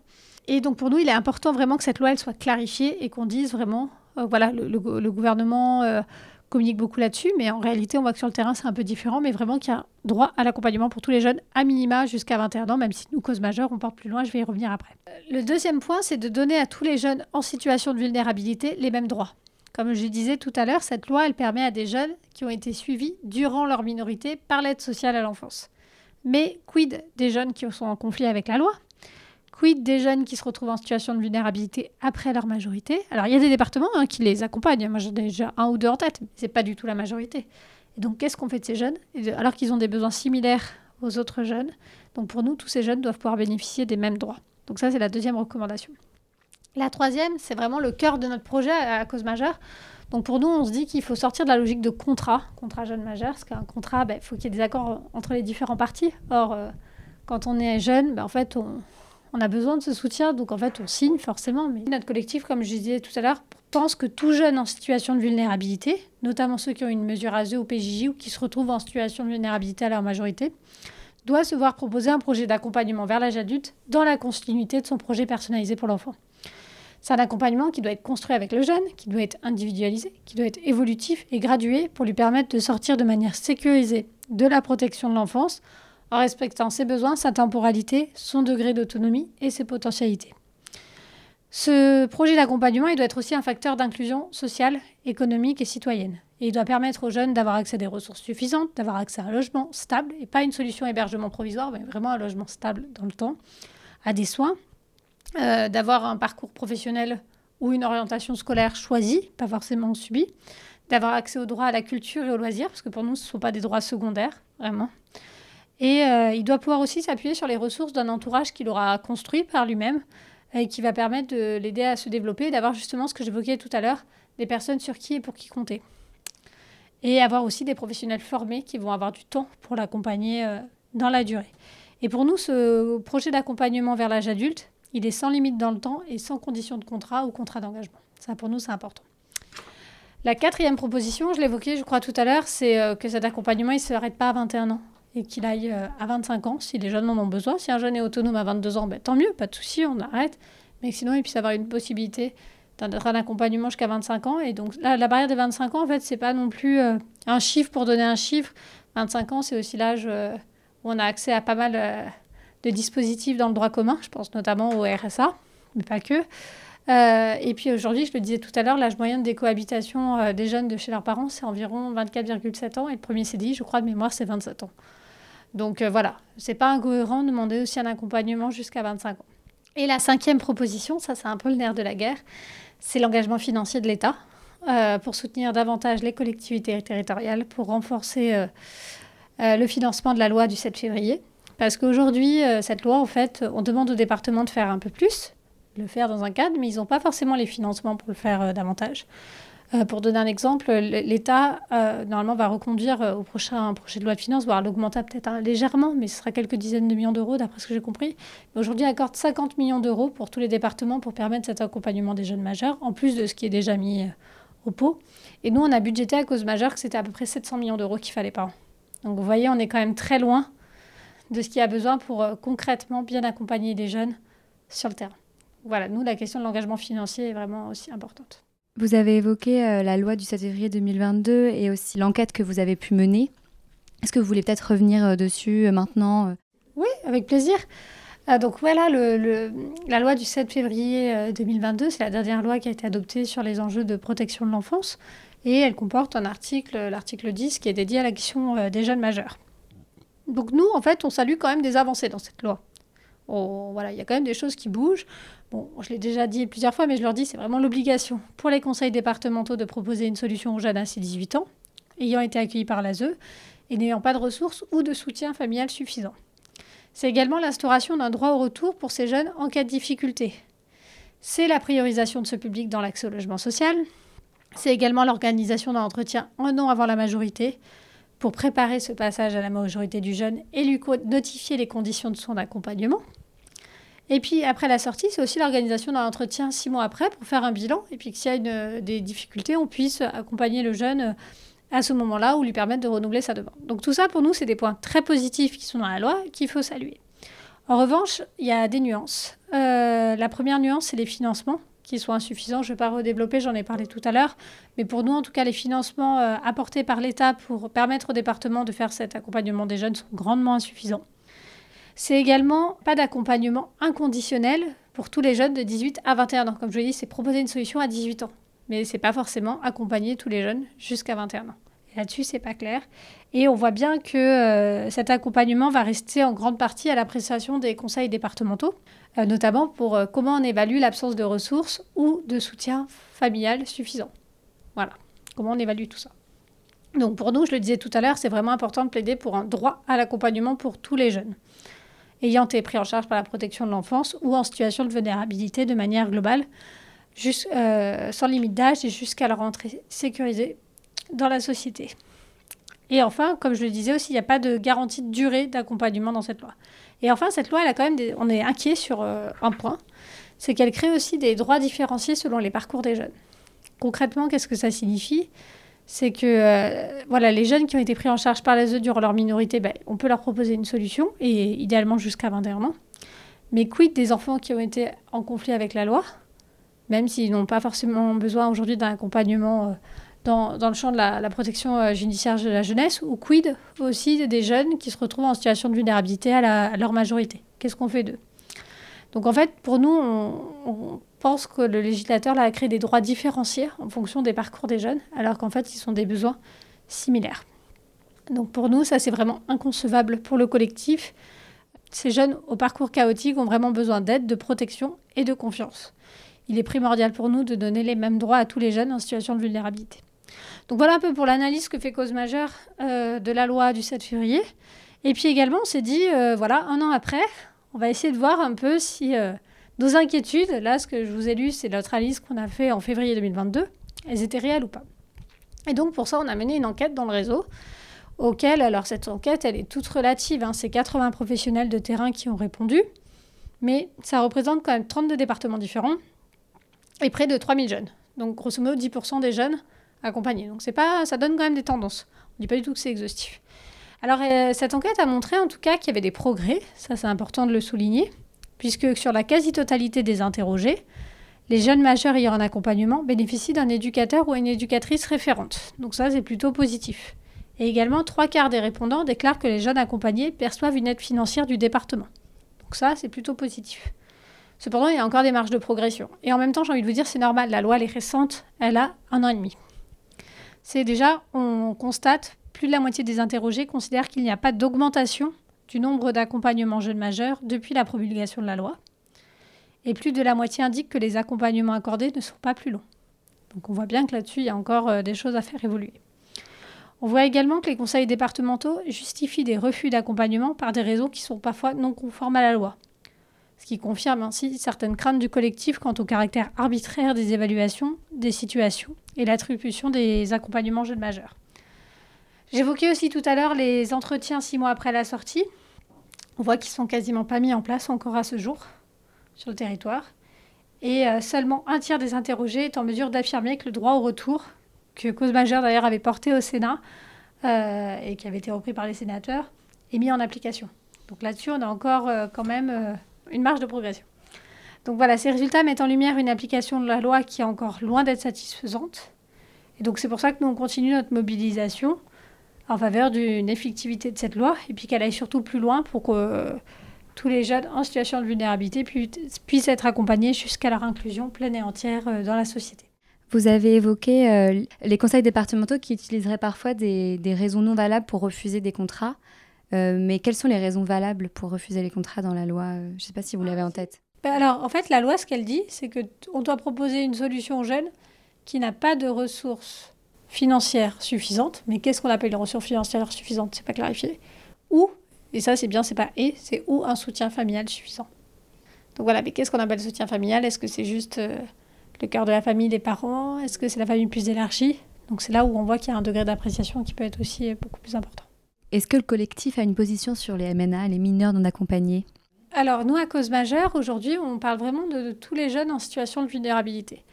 Et donc pour nous, il est important vraiment que cette loi elle soit clarifiée et qu'on dise vraiment, euh, voilà, le, gouvernement euh, communique beaucoup là-dessus, mais en réalité, on voit que sur le terrain, c'est un peu différent, mais vraiment qu'il y a droit à l'accompagnement pour tous les jeunes, à minima jusqu'à 21 ans, même si nous, cause majeure, on porte plus loin, je vais y revenir après. Euh, le deuxième point, c'est de donner à tous les jeunes en situation de vulnérabilité les mêmes droits. Comme je disais tout à l'heure, cette loi, elle permet à des jeunes qui ont été suivis durant leur minorité par l'aide sociale à l'enfance. Mais quid des jeunes qui sont en conflit avec la loi? Quid des jeunes qui se retrouvent en situation de vulnérabilité après leur majorité? Alors, il y a des départements hein, qui les accompagnent. Moi, j'en ai déjà un ou deux en tête, mais ce n'est pas du tout la majorité. Et donc, qu'est-ce qu'on fait de ces jeunes? Alors qu'ils ont des besoins similaires aux autres jeunes. Donc, pour nous, tous ces jeunes doivent pouvoir bénéficier des mêmes droits. Donc, ça, c'est la deuxième recommandation. La troisième, c'est vraiment le cœur de notre projet à, cause majeure. Donc pour nous, on se dit qu'il faut sortir de la logique de contrat, contrat jeune majeur, parce qu'un contrat, il ben, faut qu'il y ait des accords entre les différents parties. Or, euh, quand on est jeune, ben, en fait, on, on a besoin de ce soutien, donc en fait on signe forcément. Mais notre collectif, comme je disais tout à l'heure, pense que tout jeune en situation de vulnérabilité, notamment ceux qui ont une mesure ASE ou PJJ ou qui se retrouvent en situation de vulnérabilité à leur majorité, doit se voir proposer un projet d'accompagnement vers l'âge adulte dans la continuité de son projet personnalisé pour l'enfant. C'est un accompagnement qui doit être construit avec le jeune, qui doit être individualisé, qui doit être évolutif et gradué pour lui permettre de sortir de manière sécurisée de la protection de l'enfance en respectant ses besoins, sa temporalité, son degré d'autonomie et ses potentialités. Ce projet d'accompagnement, doit être aussi un facteur d'inclusion sociale, économique et citoyenne. Et il doit permettre aux jeunes d'avoir accès à des ressources suffisantes, d'avoir accès à un logement stable, et pas une solution hébergement provisoire, mais vraiment un logement stable dans le temps, à des soins, euh, d'avoir un parcours professionnel ou une orientation scolaire choisie, pas forcément subie, d'avoir accès aux droits à la culture et aux loisirs, parce que pour nous, ce ne sont pas des droits secondaires, vraiment, et euh, il doit pouvoir aussi s'appuyer sur les ressources d'un entourage qu'il aura construit par lui-même et qui va permettre de l'aider à se développer d'avoir justement ce que j'évoquais tout à l'heure, des personnes sur qui et pour qui compter. Et avoir aussi des professionnels formés qui vont avoir du temps pour l'accompagner euh, dans la durée. Et pour nous, ce projet d'accompagnement vers l'âge adulte, il est sans limite dans le temps et sans condition de contrat ou contrat d'engagement. Ça, pour nous, c'est important. La quatrième proposition, je l'évoquais, je crois, tout à l'heure, c'est euh, que cet accompagnement, il ne s'arrête pas à 21 ans et qu'il aille euh, à 25 ans si les jeunes en ont besoin. Si un jeune est autonome à 22 ans, ben, tant mieux, pas de souci, on arrête. Mais sinon, il puisse avoir une possibilité d'être un accompagnement jusqu'à 25 ans. Et donc, la barrière des 25 ans, en fait, c'est pas non plus euh, un chiffre pour donner un chiffre. 25 ans, c'est aussi l'âge euh, où on a accès à pas mal de dispositifs dans le droit commun. Je pense notamment au RSA, mais pas que. et puis aujourd'hui, je le disais tout à l'heure, l'âge moyen de décohabitation des jeunes de chez leurs parents, c'est environ 24,7 ans. Et le premier CDI, je crois de mémoire, c'est 27 ans. Donc euh, voilà, c'est pas incohérent de demander aussi un accompagnement jusqu'à 25 ans. Et la cinquième proposition, ça c'est un peu le nerf de la guerre, c'est l'engagement financier de l'État euh, pour soutenir davantage les collectivités territoriales, pour renforcer euh, le financement de la loi du 7 février. Parce qu'aujourd'hui, cette loi, en fait, on demande au département de faire un peu plus, le faire dans un cadre, mais ils n'ont pas forcément les financements pour le faire davantage. Pour donner un exemple, l'État, normalement, va reconduire au prochain projet de loi de finances, voire l'augmenter peut-être hein, légèrement, mais ce sera quelques dizaines de millions d'euros, d'après ce que j'ai compris. Aujourd'hui, accorde 50 millions d'euros pour tous les départements pour permettre cet accompagnement des jeunes majeurs, en plus de ce qui est déjà mis au pot. Et nous, on a budgété à cause majeure que c'était à peu près 700 millions d'euros qu'il fallait par an. Donc vous voyez, on est quand même très loin de ce qu'il y a besoin pour euh, concrètement bien accompagner les jeunes sur le terrain. Voilà, nous, la question de l'engagement financier est vraiment aussi importante. Vous avez évoqué euh, la loi du 7 février 2022 et aussi l'enquête que vous avez pu mener. Est-ce que vous voulez peut-être revenir euh, dessus maintenant Oui, avec plaisir. donc voilà, la loi du 7 février 2022, c'est la dernière loi qui a été adoptée sur les enjeux de protection de l'enfance et elle comporte un article, l'article 10, qui est dédié à la question des jeunes majeurs. Donc nous, en fait, on salue quand même des avancées dans cette loi. Voilà, il y a quand même des choses qui bougent. Bon, je l'ai déjà dit plusieurs fois, mais je leur dis, c'est vraiment l'obligation pour les conseils départementaux de proposer une solution aux jeunes à 18 ans, ayant été accueillis par l'ASE et n'ayant pas de ressources ou de soutien familial suffisant. C'est également l'instauration d'un droit au retour pour ces jeunes en cas de difficulté. C'est la priorisation de ce public dans l'accès au logement social. C'est également l'organisation d'un entretien un an avant la majorité, pour préparer ce passage à la majorité du jeune et lui notifier les conditions de son accompagnement. Et puis après la sortie, c'est aussi l'organisation d'un entretien six mois après pour faire un bilan et puis s'il y a des difficultés, on puisse accompagner le jeune à ce moment-là ou lui permettre de renouveler sa demande. Donc tout ça pour nous, c'est des points très positifs qui sont dans la loi qu'il faut saluer. En revanche, il y a des nuances. Euh, la première nuance, c'est les financements qui sont insuffisants. Je ne vais pas redévelopper, j'en ai parlé tout à l'heure. Mais pour nous, en tout cas, les financements euh, apportés par l'État pour permettre au département de faire cet accompagnement des jeunes sont grandement insuffisants. C'est également pas d'accompagnement inconditionnel pour tous les jeunes de 18 à 21 ans. Comme je l'ai dit, c'est proposer une solution à 18 ans. Mais ce n'est pas forcément accompagner tous les jeunes jusqu'à 21 ans. Là-dessus, c'est pas clair. Et on voit bien que euh, cet accompagnement va rester en grande partie à l'appréciation des conseils départementaux, euh, notamment pour euh, comment on évalue l'absence de ressources ou de soutien familial suffisant. Voilà, comment on évalue tout ça. Donc pour nous, je le disais tout à l'heure, c'est vraiment important de plaider pour un droit à l'accompagnement pour tous les jeunes, ayant été pris en charge par la protection de l'enfance ou en situation de vulnérabilité de manière globale, sans limite d'âge et jusqu'à leur entrée sécurisée dans la société. Et enfin, comme je le disais aussi, il n'y a pas de garantie de durée d'accompagnement dans cette loi. Et enfin, cette loi, elle a quand même des... on est inquiet sur euh, un point, c'est qu'elle crée aussi des droits différenciés selon les parcours des jeunes. Concrètement, qu'est-ce que ça signifie? C'est que euh, voilà, les jeunes qui ont été pris en charge par les eux durant leur minorité, ben, on peut leur proposer une solution, et idéalement jusqu'à 21 ans. Mais quid des enfants qui ont été en conflit avec la loi, même s'ils n'ont pas forcément besoin aujourd'hui d'un accompagnement euh, dans, le champ de la, protection euh, judiciaire de la jeunesse, ou quid aussi des jeunes qui se retrouvent en situation de vulnérabilité à, leur majorité? Qu'est-ce qu'on fait d'eux? Donc en fait, pour nous, on, pense que le législateur a créé des droits différenciés en fonction des parcours des jeunes, alors qu'en fait, ils sont des besoins similaires. Donc pour nous, ça c'est vraiment inconcevable pour le collectif. Ces jeunes au parcours chaotique ont vraiment besoin d'aide, de protection et de confiance. Il est primordial pour nous de donner les mêmes droits à tous les jeunes en situation de vulnérabilité. Donc voilà un peu pour l'analyse que fait cause majeure euh, de la loi du 7 février. Et puis également, on s'est dit, euh, voilà, un an après, on va essayer de voir un peu si euh, nos inquiétudes, là, ce que je vous ai lu, c'est notre analyse qu'on a fait en février 2022, elles étaient réelles ou pas. Et donc pour ça, on a mené une enquête dans le réseau, auquel, alors cette enquête, elle est toute relative, hein, c'est 80 professionnels de terrain qui ont répondu, mais ça représente quand même 32 départements différents et près de 3000 jeunes. Donc grosso modo 10% des jeunes accompagner. Donc c'est pas, ça donne quand même des tendances. On dit pas du tout que c'est exhaustif. Alors euh, cette enquête a montré en tout cas qu'il y avait des progrès, ça c'est important de le souligner, puisque sur la quasi-totalité des interrogés, les jeunes majeurs ayant un accompagnement bénéficient d'un éducateur ou une éducatrice référente. Donc ça c'est plutôt positif. Et également, trois quarts des répondants déclarent que les jeunes accompagnés perçoivent une aide financière du département. Donc ça c'est plutôt positif. Cependant, il y a encore des marges de progression. Et en même temps, j'ai envie de vous dire, c'est normal, la loi, elle est récente, elle a un an et demi c'est déjà, on constate, plus de la moitié des interrogés considèrent qu'il n'y a pas d'augmentation du nombre d'accompagnements jeunes majeurs depuis la promulgation de la loi. Et plus de la moitié indique que les accompagnements accordés ne sont pas plus longs. Donc on voit bien que là-dessus, il y a encore euh, des choses à faire évoluer. On voit également que les conseils départementaux justifient des refus d'accompagnement par des raisons qui sont parfois non conformes à la loi. ce qui confirme ainsi certaines craintes du collectif quant au caractère arbitraire des évaluations, des situations et l'attribution des accompagnements jeunes majeurs. J'évoquais aussi tout à l'heure les entretiens six mois après la sortie. On voit qu'ils sont quasiment pas mis en place encore à ce jour sur le territoire. Et euh, seulement un tiers des interrogés est en mesure d'affirmer que le droit au retour, que Cause majeure d'ailleurs avait porté au Sénat euh, et qui avait été repris par les sénateurs, est mis en application. Donc là-dessus, on a encore euh, quand même une marge de progression. Donc voilà, ces résultats mettent en lumière une application de la loi qui est encore loin d'être satisfaisante. Et donc c'est pour ça que nous, on continue notre mobilisation en faveur d'une effectivité de cette loi et puis qu'elle aille surtout plus loin pour que tous les jeunes en situation de vulnérabilité puissent être accompagnés jusqu'à leur inclusion pleine et entière euh, dans la société. Vous avez évoqué euh, les conseils départementaux qui utiliseraient parfois des, raisons non valables pour refuser des contrats. Euh, mais quelles sont les raisons valables pour refuser les contrats dans la loi? Je ne sais pas si vous l'avez en tête. Ben alors, en fait, la loi, ce qu'elle dit, c'est qu'on doit proposer une solution aux jeunes qui n'a pas de ressources financières suffisantes. Mais qu'est-ce qu'on appelle les ressources financières suffisantes C'est pas clarifié. Ou et ça, c'est bien, c'est pas et, c'est ou un soutien familial suffisant. Donc voilà, mais qu'est-ce qu'on appelle soutien familial? Est-ce que c'est juste euh, le cœur de la famille, des parents? Est-ce que c'est la famille plus élargie? Donc c'est là où on voit qu'il y a un degré d'appréciation qui peut être aussi beaucoup plus important. Est-ce que le collectif a une position sur les MNA, les mineurs non accompagnés? Alors nous, à cause majeure, aujourd'hui, on parle vraiment de tous les jeunes en situation de vulnérabilité.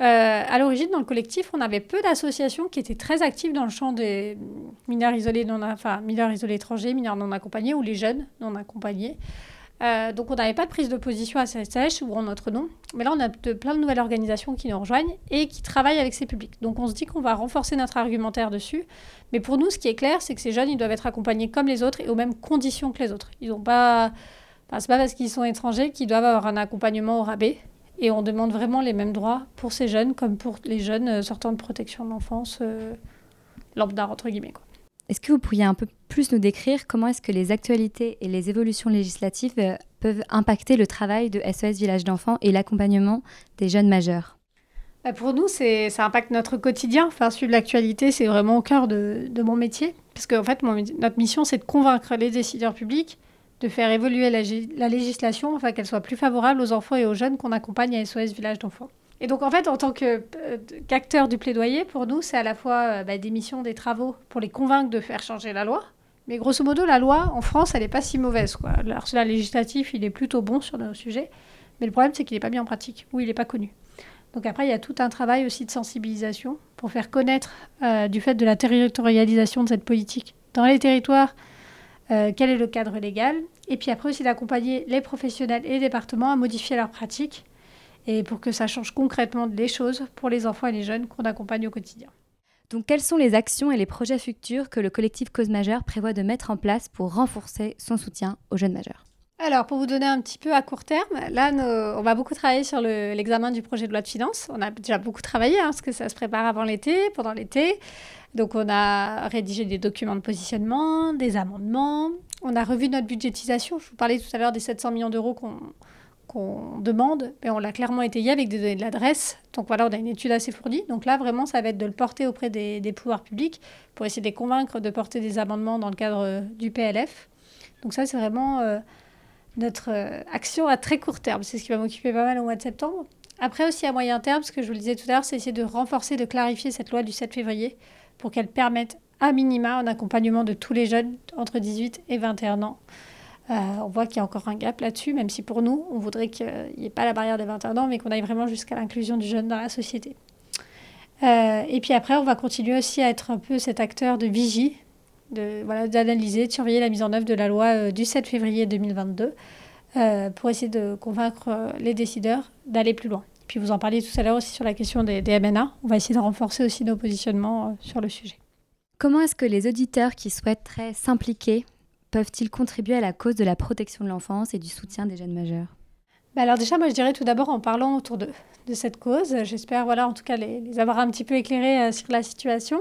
Euh, à l'origine, dans le collectif, on avait peu d'associations qui étaient très actives dans le champ des mineurs isolés, non, enfin, mineurs isolés étrangers, mineurs non accompagnés ou les jeunes non accompagnés. Euh, donc on n'avait pas de prise de position à CSH ou en notre nom. Mais là, on a de, plein de nouvelles organisations qui nous rejoignent et qui travaillent avec ces publics. Donc on se dit qu'on va renforcer notre argumentaire dessus. Mais pour nous, ce qui est clair, c'est que ces jeunes, ils doivent être accompagnés comme les autres et aux mêmes conditions que les autres. Ils n'ont pas... Pas parce qu'ils sont étrangers qu'ils doivent avoir un accompagnement au rabais. Et on demande vraiment les mêmes droits pour ces jeunes comme pour les jeunes euh, sortant de protection de l'enfance, euh, lambda, entre guillemets. Est-ce que vous pourriez un peu plus nous décrire comment est-ce que les actualités et les évolutions législatives euh, peuvent impacter le travail de SOS Village d'enfants et l'accompagnement des jeunes majeurs? Bah, Pour nous, ça impacte notre quotidien. Enfin, suivre l'actualité, c'est vraiment au cœur de, de, mon métier. Parce qu'en fait, notre mission, c'est de convaincre les décideurs publics de faire évoluer la, législation afin qu'elle soit plus favorable aux enfants et aux jeunes qu'on accompagne à SOS Village d'enfants. Et donc en fait, en tant euh, qu'acteur du plaidoyer, pour nous, c'est à la fois euh, bah, des missions, des travaux pour les convaincre de faire changer la loi. Mais grosso modo, la loi en France, elle n'est pas si mauvaise. L'arsenal législatif, il est plutôt bon sur nos sujets. Mais le problème, c'est qu'il n'est pas mis en pratique ou il n'est pas connu. Donc après, il y a tout un travail aussi de sensibilisation pour faire connaître euh, du fait de la territorialisation de cette politique dans les territoires, quel est le cadre légal, et puis après aussi d'accompagner les professionnels et les départements à modifier leurs pratiques et pour que ça change concrètement les choses pour les enfants et les jeunes qu'on accompagne au quotidien. Donc quelles sont les actions et les projets futurs que le collectif Cause Majeure prévoit de mettre en place pour renforcer son soutien aux jeunes majeurs? Alors, pour vous donner un petit peu à court terme, là, on va beaucoup travailler sur l'examen du projet de loi de finances. On a déjà beaucoup travaillé, hein, parce que ça se prépare avant l'été, pendant l'été. Donc, on a rédigé des documents de positionnement, des amendements, on a revu notre budgétisation. Je vous parlais tout à l'heure des 700 millions d'euros qu'on demande, mais on l'a clairement étayé avec des données de l'adresse. Donc voilà, on a une étude assez fournie. Donc là, vraiment, ça va être de le porter auprès des, pouvoirs publics pour essayer de les convaincre de porter des amendements dans le cadre euh, du PLF. Donc ça, c'est vraiment euh, notre euh, action à très court terme. C'est ce qui va m'occuper pas mal au mois de septembre. Après aussi à moyen terme, ce que je vous le disais tout à l'heure, c'est essayer de renforcer, de clarifier cette loi du 7 février pour qu'elle permette à minima un accompagnement de tous les jeunes entre 18 et 21 ans. Euh, on voit qu'il y a encore un gap là-dessus, même si pour nous, on voudrait qu'il n'y ait pas la barrière des 21 ans, mais qu'on aille vraiment jusqu'à l'inclusion du jeune dans la société. Euh, et puis après, on va continuer aussi à être un peu cet acteur de vigie, de, voilà, d'analyser, de surveiller la mise en œuvre de la loi euh, du 7 février 2022, pour essayer de convaincre les décideurs d'aller plus loin. Puis vous en parliez tout à l'heure aussi sur la question des, des MNA. On va essayer de renforcer aussi nos positionnements sur le sujet. Comment est-ce que les auditeurs qui souhaiteraient s'impliquer peuvent-ils contribuer à la cause de la protection de l'enfance et du soutien des jeunes majeurs? Bah alors déjà, moi je dirais tout d'abord en parlant autour de, de cette cause. J'espère, voilà, en tout cas les, avoir un petit peu éclairés euh, sur la situation,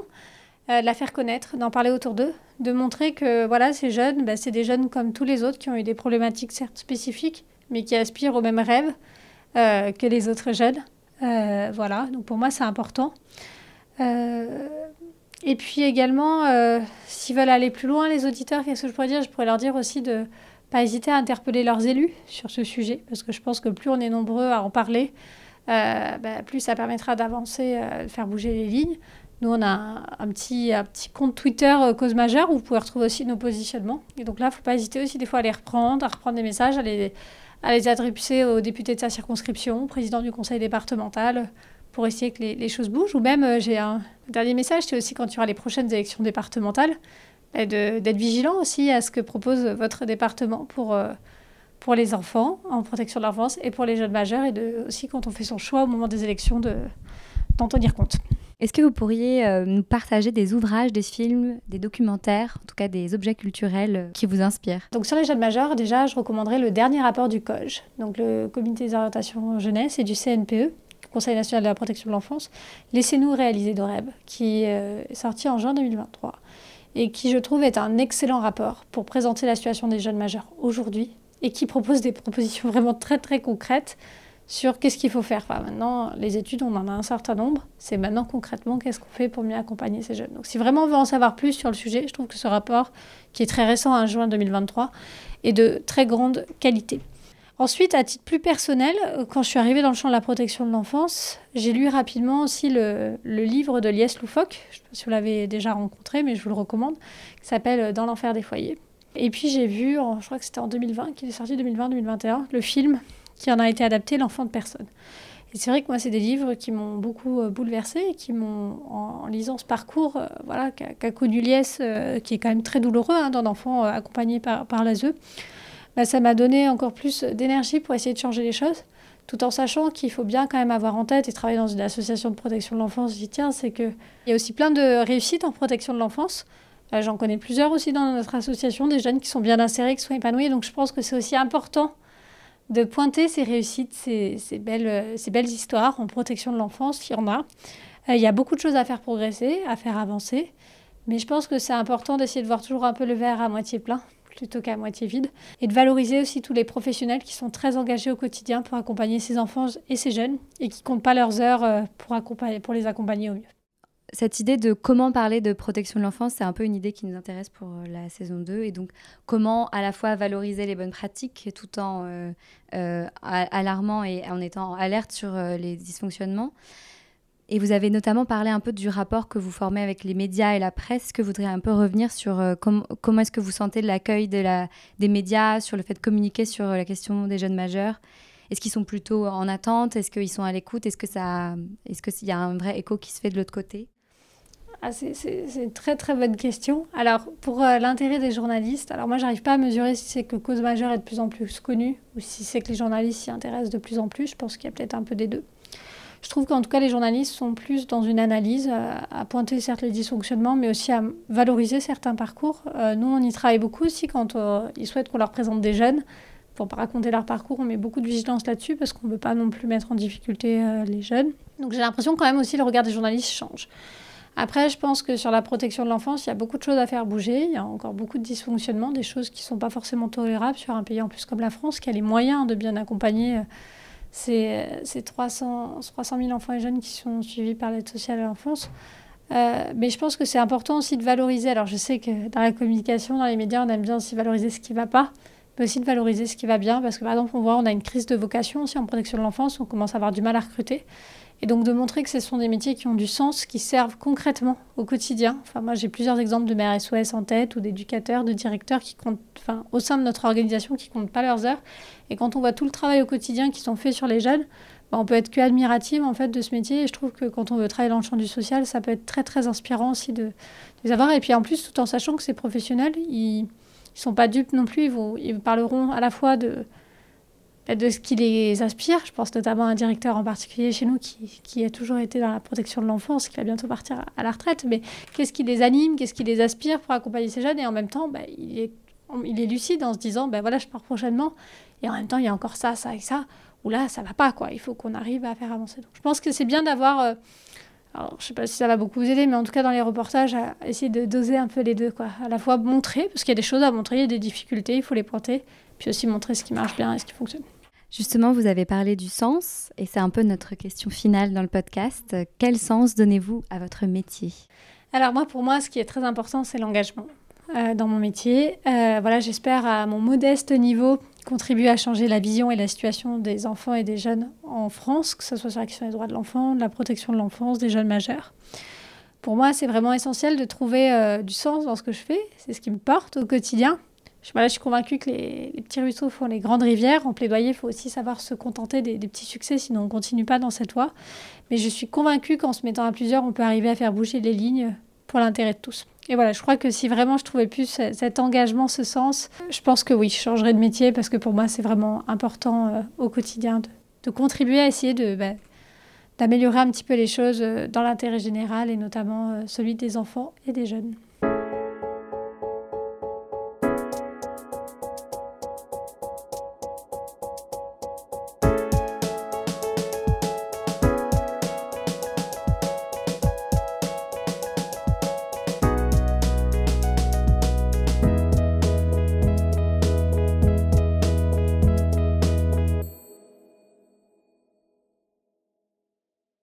euh, de la faire connaître, d'en parler autour d'eux, de montrer que voilà, ces jeunes, bah, c'est des jeunes comme tous les autres qui ont eu des problématiques certes spécifiques, mais qui aspirent aux mêmes rêves euh, que les autres jeunes. voilà, donc pour moi c'est important. Et puis également, euh, s'ils veulent aller plus loin, les auditeurs, qu'est-ce que je pourrais dire? Je pourrais leur dire aussi de pas hésiter à interpeller leurs élus sur ce sujet, parce que je pense que plus on est nombreux à en parler, euh, bah, plus ça permettra d'avancer, de faire bouger les lignes. Nous, on a un, petit, compte Twitter cause majeure où vous pouvez retrouver aussi nos positionnements. Et donc là, il ne faut pas hésiter aussi des fois à les reprendre, à reprendre des messages, à les, à les adresser aux députés de sa circonscription, au président du conseil départemental, pour essayer que les, choses bougent. Ou même, euh, j'ai un dernier message, c'est aussi quand il y aura les prochaines élections départementales, bah, d'être vigilant aussi à ce que propose votre département pour, euh, pour les enfants en protection de l'enfance et pour les jeunes majeurs, et de, aussi quand on fait son choix au moment des élections d'en tenir compte. Est-ce que vous pourriez euh, nous partager des ouvrages, des films, des documentaires, en tout cas des objets culturels qui vous inspirent? Donc sur les jeunes majeurs, déjà, je recommanderais le dernier rapport du COGE, donc le Comité des orientations jeunesse et du CNPE, Conseil national de la protection de l'enfance, Laissez-nous réaliser d'Oreb, qui euh, est sorti en juin 2023 et qui, je trouve, est un excellent rapport pour présenter la situation des jeunes majeurs aujourd'hui et qui propose des propositions vraiment très très concrètes sur qu'est-ce qu'il faut faire. Enfin, maintenant, les études, on en a un certain nombre. C'est maintenant concrètement qu'est-ce qu'on fait pour mieux accompagner ces jeunes. Donc si vraiment on veut en savoir plus sur le sujet, je trouve que ce rapport, qui est très récent, en juin 2023, est de très grande qualité. Ensuite, à titre plus personnel, euh, quand je suis arrivée dans le champ de la protection de l'enfance, j'ai lu rapidement aussi le, livre de Lies Loufoque, je ne sais pas si vous l'avez déjà rencontré, mais je vous le recommande, qui s'appelle euh, Dans l'enfer des foyers. Et puis j'ai vu, je crois que c'était en 2020, qu'il est sorti 2020-2021, le film qui en a été adapté, L'enfant de personne. Et c'est vrai que moi, c'est des livres qui m'ont beaucoup euh, bouleversée qui m'ont, en, lisant ce parcours, voilà, qu'a, connu Lies, qui est quand même très douloureux hein, d'un enfant accompagné par, par l'ASE, bah, ça m'a donné encore plus d'énergie pour essayer de changer les choses, tout en sachant qu'il faut bien quand même avoir en tête et travailler dans une association de protection de l'enfance, j'y tiens, c'est qu'il y a aussi plein de réussites en protection de l'enfance. Euh, j'en connais plusieurs aussi dans notre association, des jeunes qui sont bien insérés, qui sont épanouis. Donc je pense que c'est aussi important de pointer ces réussites, ces, belles, ces belles histoires en protection de l'enfance, il y en a. Euh, il y a beaucoup de choses à faire progresser, à faire avancer. Mais je pense que c'est important d'essayer de voir toujours un peu le verre à moitié plein plutôt qu'à moitié vide, et de valoriser aussi tous les professionnels qui sont très engagés au quotidien pour accompagner ces enfants et ces jeunes, et qui comptent pas leurs heures euh, pour, accompagner, pour les accompagner au mieux. Cette idée de comment parler de protection de l'enfance, c'est un peu une idée qui nous intéresse pour euh, la saison 2. Et donc, comment à la fois valoriser les bonnes pratiques tout en euh, alarmant et en étant alerte sur les dysfonctionnements. Et vous avez notamment parlé un peu du rapport que vous formez avec les médias et la presse. Que vous voudriez un peu revenir sur euh, comment est-ce que vous sentez l'accueil de la, des médias, sur le fait de communiquer sur euh, la question des jeunes majeurs? Est-ce qu'ils sont plutôt en attente? Est-ce qu'ils sont à l'écoute? Est-ce que ça, est-ce qu'il y a un vrai écho qui se fait de l'autre côté? Ah, c'est, une très très bonne question. Alors, pour euh, l'intérêt des journalistes, alors moi, j'arrive pas à mesurer si c'est que Cause Majeure est de plus en plus connue ou si c'est que les journalistes s'y intéressent de plus en plus. Je pense qu'il y a peut-être un peu des deux. Je trouve qu'en tout cas, les journalistes sont plus dans une analyse, euh, à, pointer certes les dysfonctionnements, mais aussi à valoriser certains parcours. Euh, nous, on y travaille beaucoup aussi quand euh, ils souhaitent qu'on leur présente des jeunes. Pour pas raconter leur parcours, on met beaucoup de vigilance là-dessus parce qu'on ne veut pas non plus mettre en difficulté les jeunes. Donc j'ai l'impression quand même aussi le regard des journalistes change. Après, je pense que sur la protection de l'enfance, il y a beaucoup de choses à faire bouger. Il y a encore beaucoup de dysfonctionnements, des choses qui ne sont pas forcément tolérables sur un pays en plus comme la France, qui a les moyens de bien accompagner c'est 300, 300 000 enfants et jeunes qui sont suivis par l'aide sociale à l'enfance. Euh, mais je pense que c'est important aussi de valoriser. Alors, je sais que dans la communication, dans les médias, on aime bien aussi valoriser ce qui ne va pas, mais aussi de valoriser ce qui va bien. Parce que, par exemple, on voit, on a une crise de vocation aussi en protection de l'enfance, on commence à avoir du mal à recruter. Et donc de montrer que ce sont des métiers qui ont du sens, qui servent concrètement au quotidien. Enfin, moi, j'ai plusieurs exemples de mères SOS en tête ou d'éducateurs, de directeurs qui comptent, enfin, au sein de notre organisation, qui comptent pas leurs heures. Et quand on voit tout le travail au quotidien qui sont faits sur les jeunes, bah, on peut être que admirative en fait de ce métier. Et je trouve que quand on veut travailler dans le champ du social, ça peut être très très inspirant aussi de, les avoir. Et puis en plus, tout en sachant que ces professionnels, ils, ne sont pas dupes non plus. Ils, ils parleront à la fois de de ce qui les inspire. Je pense notamment à un directeur en particulier chez nous qui, qui a toujours été dans la protection de l'enfance, qui va bientôt partir à la retraite. Mais qu'est-ce qui les anime, qu'est-ce qui les aspire pour accompagner ces jeunes? Et en même temps, bah, il, est, il est lucide en se disant, ben voilà, je pars prochainement. Et en même temps, il y a encore ça, ça et ça. Ou là, ça va pas, quoi. Il faut qu'on arrive à faire avancer. Donc, je pense que c'est bien d'avoir... Euh, alors, je sais pas si ça va beaucoup vous aider, mais en tout cas, dans les reportages, à essayer de doser un peu les deux, quoi. À la fois montrer, parce qu'il y a des choses à montrer, il y a des difficultés, il faut les pointer, puis aussi montrer ce qui marche bien et ce qui fonctionne. Justement, vous avez parlé du sens, et c'est un peu notre question finale dans le podcast. Quel sens donnez-vous à votre métier? Alors moi, pour moi, ce qui est très important, c'est l'engagement. dans mon métier. voilà, j'espère à mon modeste niveau contribuer à changer la vision et la situation des enfants et des jeunes en France, que ce soit sur la question des droits de l'enfant, de la protection de l'enfance, des jeunes majeurs. Pour moi, c'est vraiment essentiel de trouver du sens dans ce que je fais. C'est ce qui me porte au quotidien. Je, suis convaincue que les, petits ruisseaux font les grandes rivières. En plaidoyer, il faut aussi savoir se contenter des, petits succès, sinon on ne continue pas dans cette voie. Mais je suis convaincue qu'en se mettant à plusieurs, on peut arriver à faire bouger les lignes pour l'intérêt de tous. Et voilà, je crois que si vraiment je trouvais plus cet engagement, ce sens, je pense que oui, je changerais de métier parce que pour moi, c'est vraiment important euh, au quotidien de, contribuer à essayer de, bah, d'améliorer un petit peu les choses euh, dans l'intérêt général et notamment euh, celui des enfants et des jeunes.